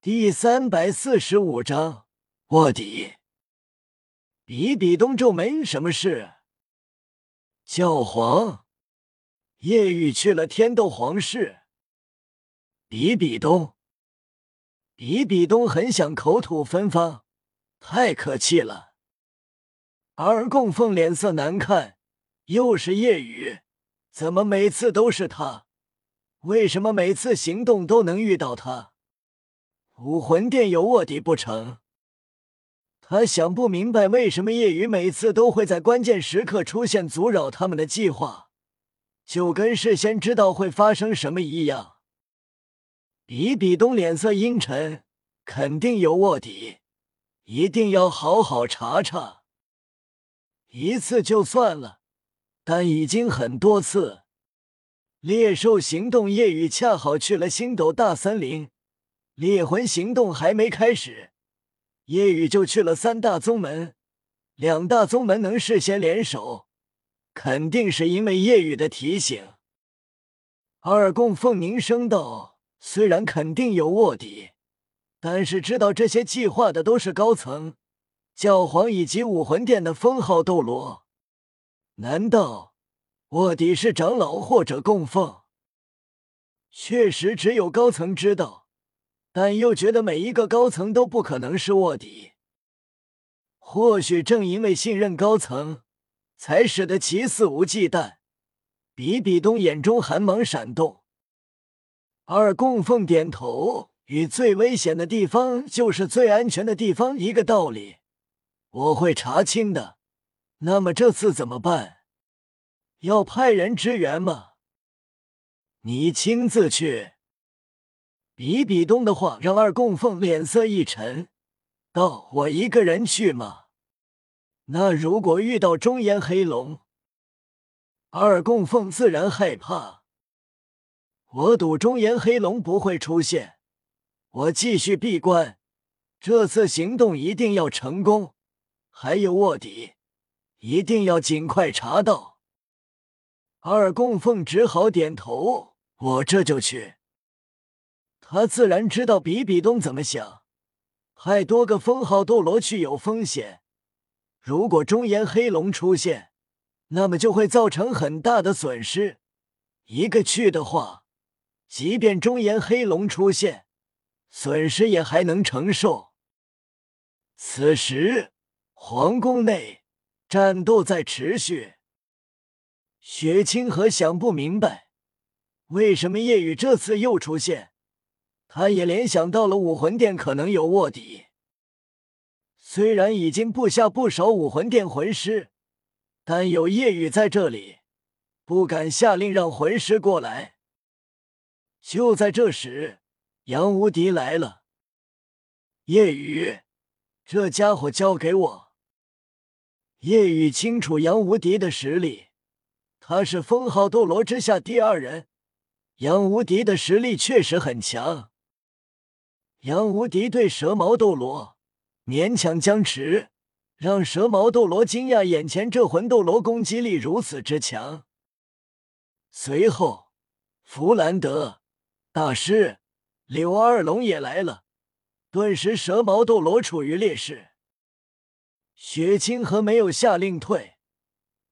第三百四十五章卧底。比比东皱眉：“什么事？”教皇叶雨去了天斗皇室。比比东，比比东很想口吐芬芳，太可气了。而供奉脸色难看，又是叶雨，怎么每次都是他？为什么每次行动都能遇到他？武魂殿有卧底不成？他想不明白为什么夜雨每次都会在关键时刻出现，阻扰他们的计划，就跟事先知道会发生什么一样。比比东脸色阴沉，肯定有卧底，一定要好好查查。一次就算了，但已经很多次。猎兽行动，夜雨恰好去了星斗大森林。猎魂行动还没开始，夜雨就去了三大宗门。两大宗门能事先联手，肯定是因为夜雨的提醒。二供奉凝声道：“虽然肯定有卧底，但是知道这些计划的都是高层、教皇以及武魂殿的封号斗罗。难道？”卧底是长老或者供奉，确实只有高层知道，但又觉得每一个高层都不可能是卧底。或许正因为信任高层，才使得其肆无忌惮。比比东眼中寒芒闪动，二供奉点头，与最危险的地方就是最安全的地方一个道理。我会查清的。那么这次怎么办？要派人支援吗？你亲自去。比比东的话让二供奉脸色一沉，道：“我一个人去吗？那如果遇到中炎黑龙，二供奉自然害怕。我赌中炎黑龙不会出现。我继续闭关，这次行动一定要成功。还有卧底，一定要尽快查到。”二供奉只好点头，我这就去。他自然知道比比东怎么想，派多个封号斗罗去有风险。如果中炎黑龙出现，那么就会造成很大的损失。一个去的话，即便中炎黑龙出现，损失也还能承受。此时，皇宫内战斗在持续。雪清河想不明白，为什么夜雨这次又出现？他也联想到了武魂殿可能有卧底。虽然已经布下不少武魂殿魂师，但有夜雨在这里，不敢下令让魂师过来。就在这时，杨无敌来了。夜雨，这家伙交给我。夜雨清楚杨无敌的实力。他是封号斗罗之下第二人，杨无敌的实力确实很强。杨无敌对蛇矛斗罗勉强僵持，让蛇矛斗罗惊讶，眼前这魂斗罗攻击力如此之强。随后，弗兰德大师、柳二龙也来了，顿时蛇矛斗罗处于劣势。雪清河没有下令退。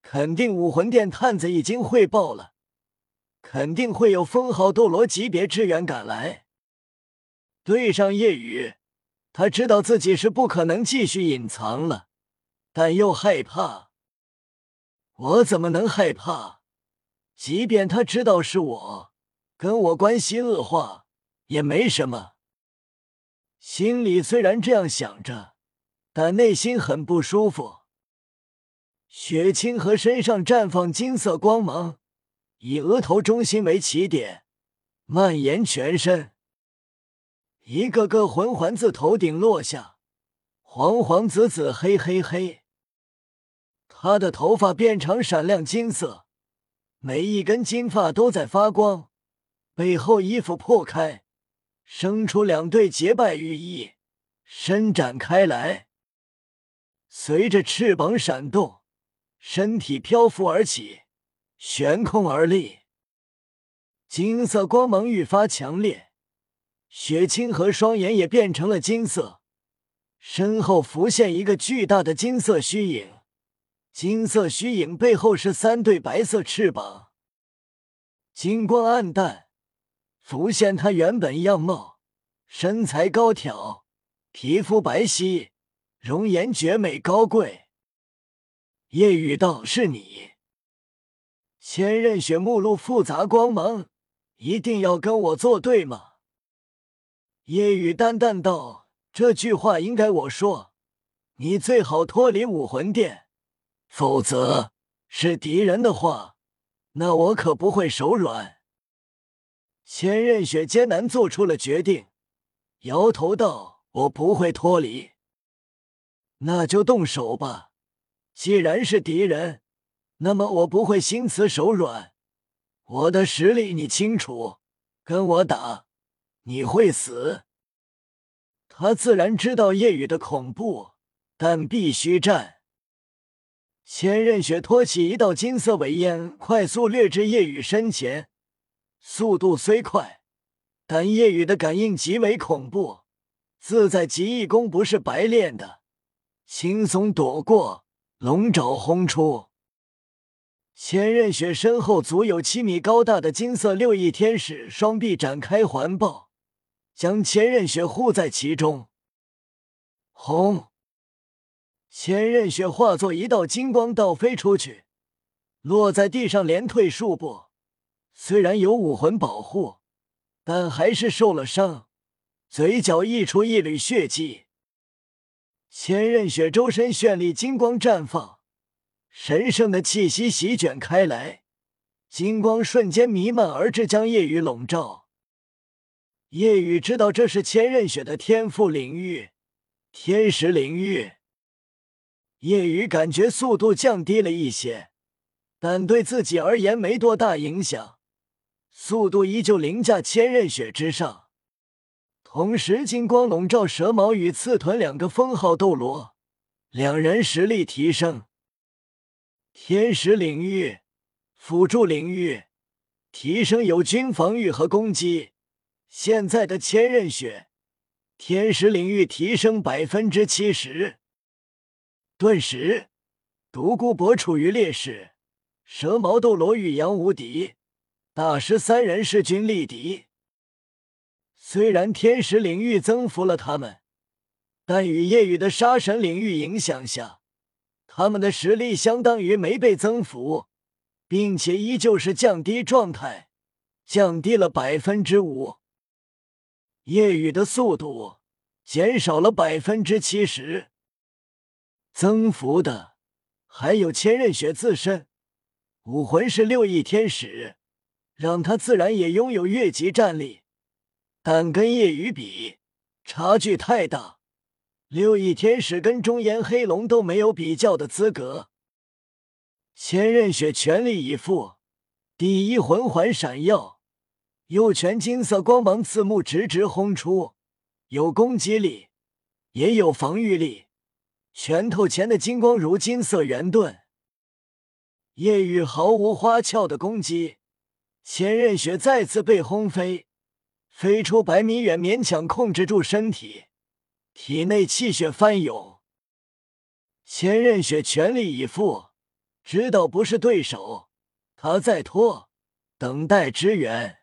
肯定武魂殿探子已经汇报了，肯定会有封号斗罗级别支援赶来。对上夜雨，他知道自己是不可能继续隐藏了，但又害怕。我怎么能害怕？即便他知道是我，跟我关系恶化也没什么。心里虽然这样想着，但内心很不舒服。雪清河身上绽放金色光芒，以额头中心为起点，蔓延全身。一个个魂环自头顶落下，黄黄紫紫黑黑黑。他的头发变成闪亮金色，每一根金发都在发光。背后衣服破开，生出两对结拜羽翼，伸展开来，随着翅膀闪动。身体漂浮而起，悬空而立，金色光芒愈发强烈，雪清河双眼也变成了金色，身后浮现一个巨大的金色虚影，金色虚影背后是三对白色翅膀，金光暗淡，浮现他原本样貌，身材高挑，皮肤白皙，容颜绝美高贵。夜雨道：“是你。”千仞雪目露复杂光芒，一定要跟我作对吗？夜雨淡淡道：“这句话应该我说，你最好脱离武魂殿，否则是敌人的话，那我可不会手软。”千仞雪艰难做出了决定，摇头道：“我不会脱离。”那就动手吧，既然是敌人。那么我不会心慈手软，我的实力你清楚，跟我打，你会死。他自然知道夜雨的恐怖，但必须战。千仞雪托起一道金色尾烟，快速掠至夜雨身前，速度虽快，但夜雨的感应极为恐怖。自在极意功不是白练的，轻松躲过，龙爪轰出。千仞雪身后足有七米高大的金色六翼天使双臂展开环抱，将千仞雪护在其中。轰！千仞雪化作一道金光倒飞出去，落在地上连退数步。虽然有武魂保护，但还是受了伤，嘴角溢出一缕血迹。千仞雪周身绚丽金光绽放。神圣的气息席卷开来，金光瞬间弥漫而至，将夜雨笼罩。夜雨知道这是千仞雪的天赋领域——天使领域。夜雨感觉速度降低了一些，但对自己而言没多大影响，速度依旧凌驾千仞雪之上。同时，金光笼罩蛇矛与刺豚两个封号斗罗，两人实力提升。天使领域，辅助领域，提升友军防御和攻击。现在的千仞雪，天使领域提升百分之七十。顿时，独孤博处于劣势，蛇矛斗罗与杨无敌、大师三人势均力敌。虽然天使领域增幅了他们，但与夜雨的杀神领域影响下。他们的实力相当于没被增幅，并且依旧是降低状态，降低了百分之五。夜雨的速度减少了百分之七十，增幅的还有千仞雪自身，武魂是六翼天使，让他自然也拥有越级战力，但跟夜雨比，差距太大。六翼天使跟中炎黑龙都没有比较的资格。千仞雪全力以赴，第一魂环闪耀，右拳金色光芒刺目，直直轰出，有攻击力，也有防御力。拳头前的金光如金色圆盾。夜雨毫无花俏的攻击，千仞雪再次被轰飞，飞出百米远，勉强控制住身体。体内气血翻涌，千仞雪全力以赴，知道不是对手，他在拖，等待支援。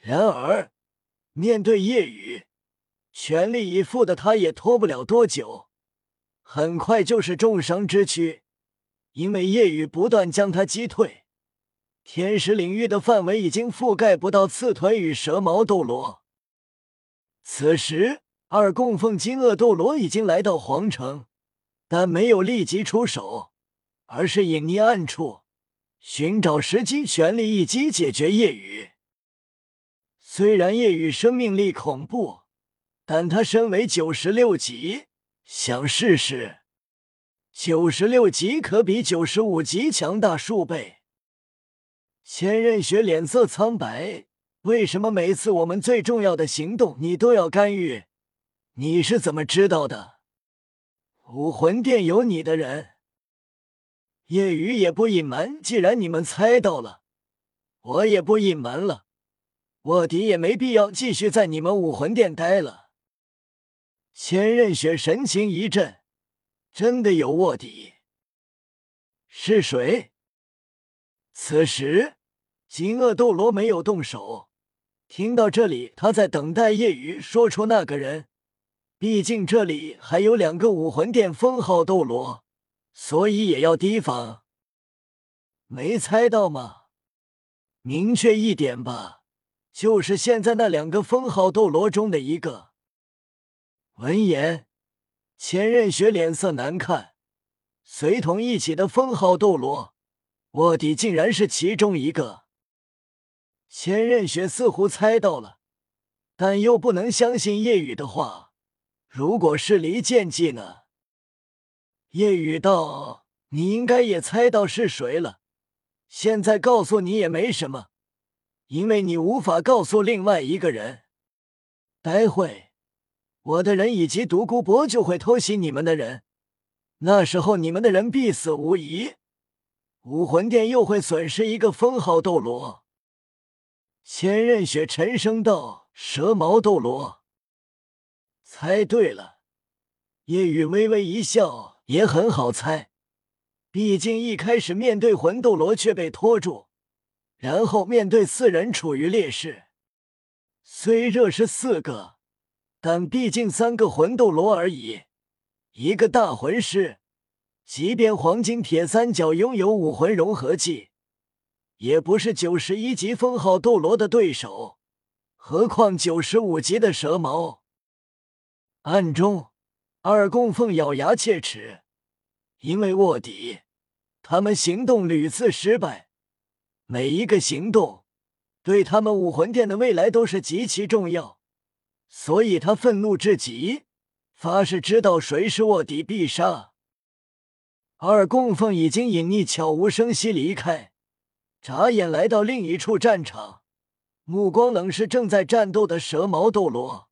然而，面对夜雨，全力以赴的他也拖不了多久，很快就是重伤之躯，因为夜雨不断将他击退。天使领域的范围已经覆盖不到刺豚与蛇矛斗罗。此时。二供奉金鳄斗罗已经来到皇城，但没有立即出手，而是隐匿暗处，寻找时机，全力一击解决夜雨。虽然夜雨生命力恐怖，但他身为九十六级，想试试。九十六级可比九十五级强大数倍。千仞雪脸色苍白，为什么每次我们最重要的行动，你都要干预？你是怎么知道的？武魂殿有你的人。夜雨也不隐瞒，既然你们猜到了，我也不隐瞒了。卧底也没必要继续在你们武魂殿待了。千仞雪神情一震，真的有卧底？是谁？此时，金鳄斗罗没有动手。听到这里，他在等待夜雨说出那个人。毕竟这里还有两个武魂殿封号斗罗，所以也要提防。没猜到吗？明确一点吧，就是现在那两个封号斗罗中的一个。闻言，千仞雪脸色难看。随同一起的封号斗罗，卧底竟然是其中一个。千仞雪似乎猜到了，但又不能相信夜雨的话。如果是离间计呢？夜雨道：“你应该也猜到是谁了。现在告诉你也没什么，因为你无法告诉另外一个人。待会我的人以及独孤博就会偷袭你们的人，那时候你们的人必死无疑。武魂殿又会损失一个封号斗罗。”千仞雪沉声道：“蛇矛斗罗。”猜对了，叶雨微微一笑，也很好猜。毕竟一开始面对魂斗罗却被拖住，然后面对四人处于劣势。虽这是四个，但毕竟三个魂斗罗而已，一个大魂师，即便黄金铁三角拥有武魂融合技，也不是九十一级封号斗罗的对手，何况九十五级的蛇矛。暗中，二供奉咬牙切齿，因为卧底，他们行动屡次失败，每一个行动对他们武魂殿的未来都是极其重要，所以他愤怒至极，发誓知道谁是卧底必杀。二供奉已经隐匿，悄无声息离开，眨眼来到另一处战场，目光冷视正在战斗的蛇矛斗罗。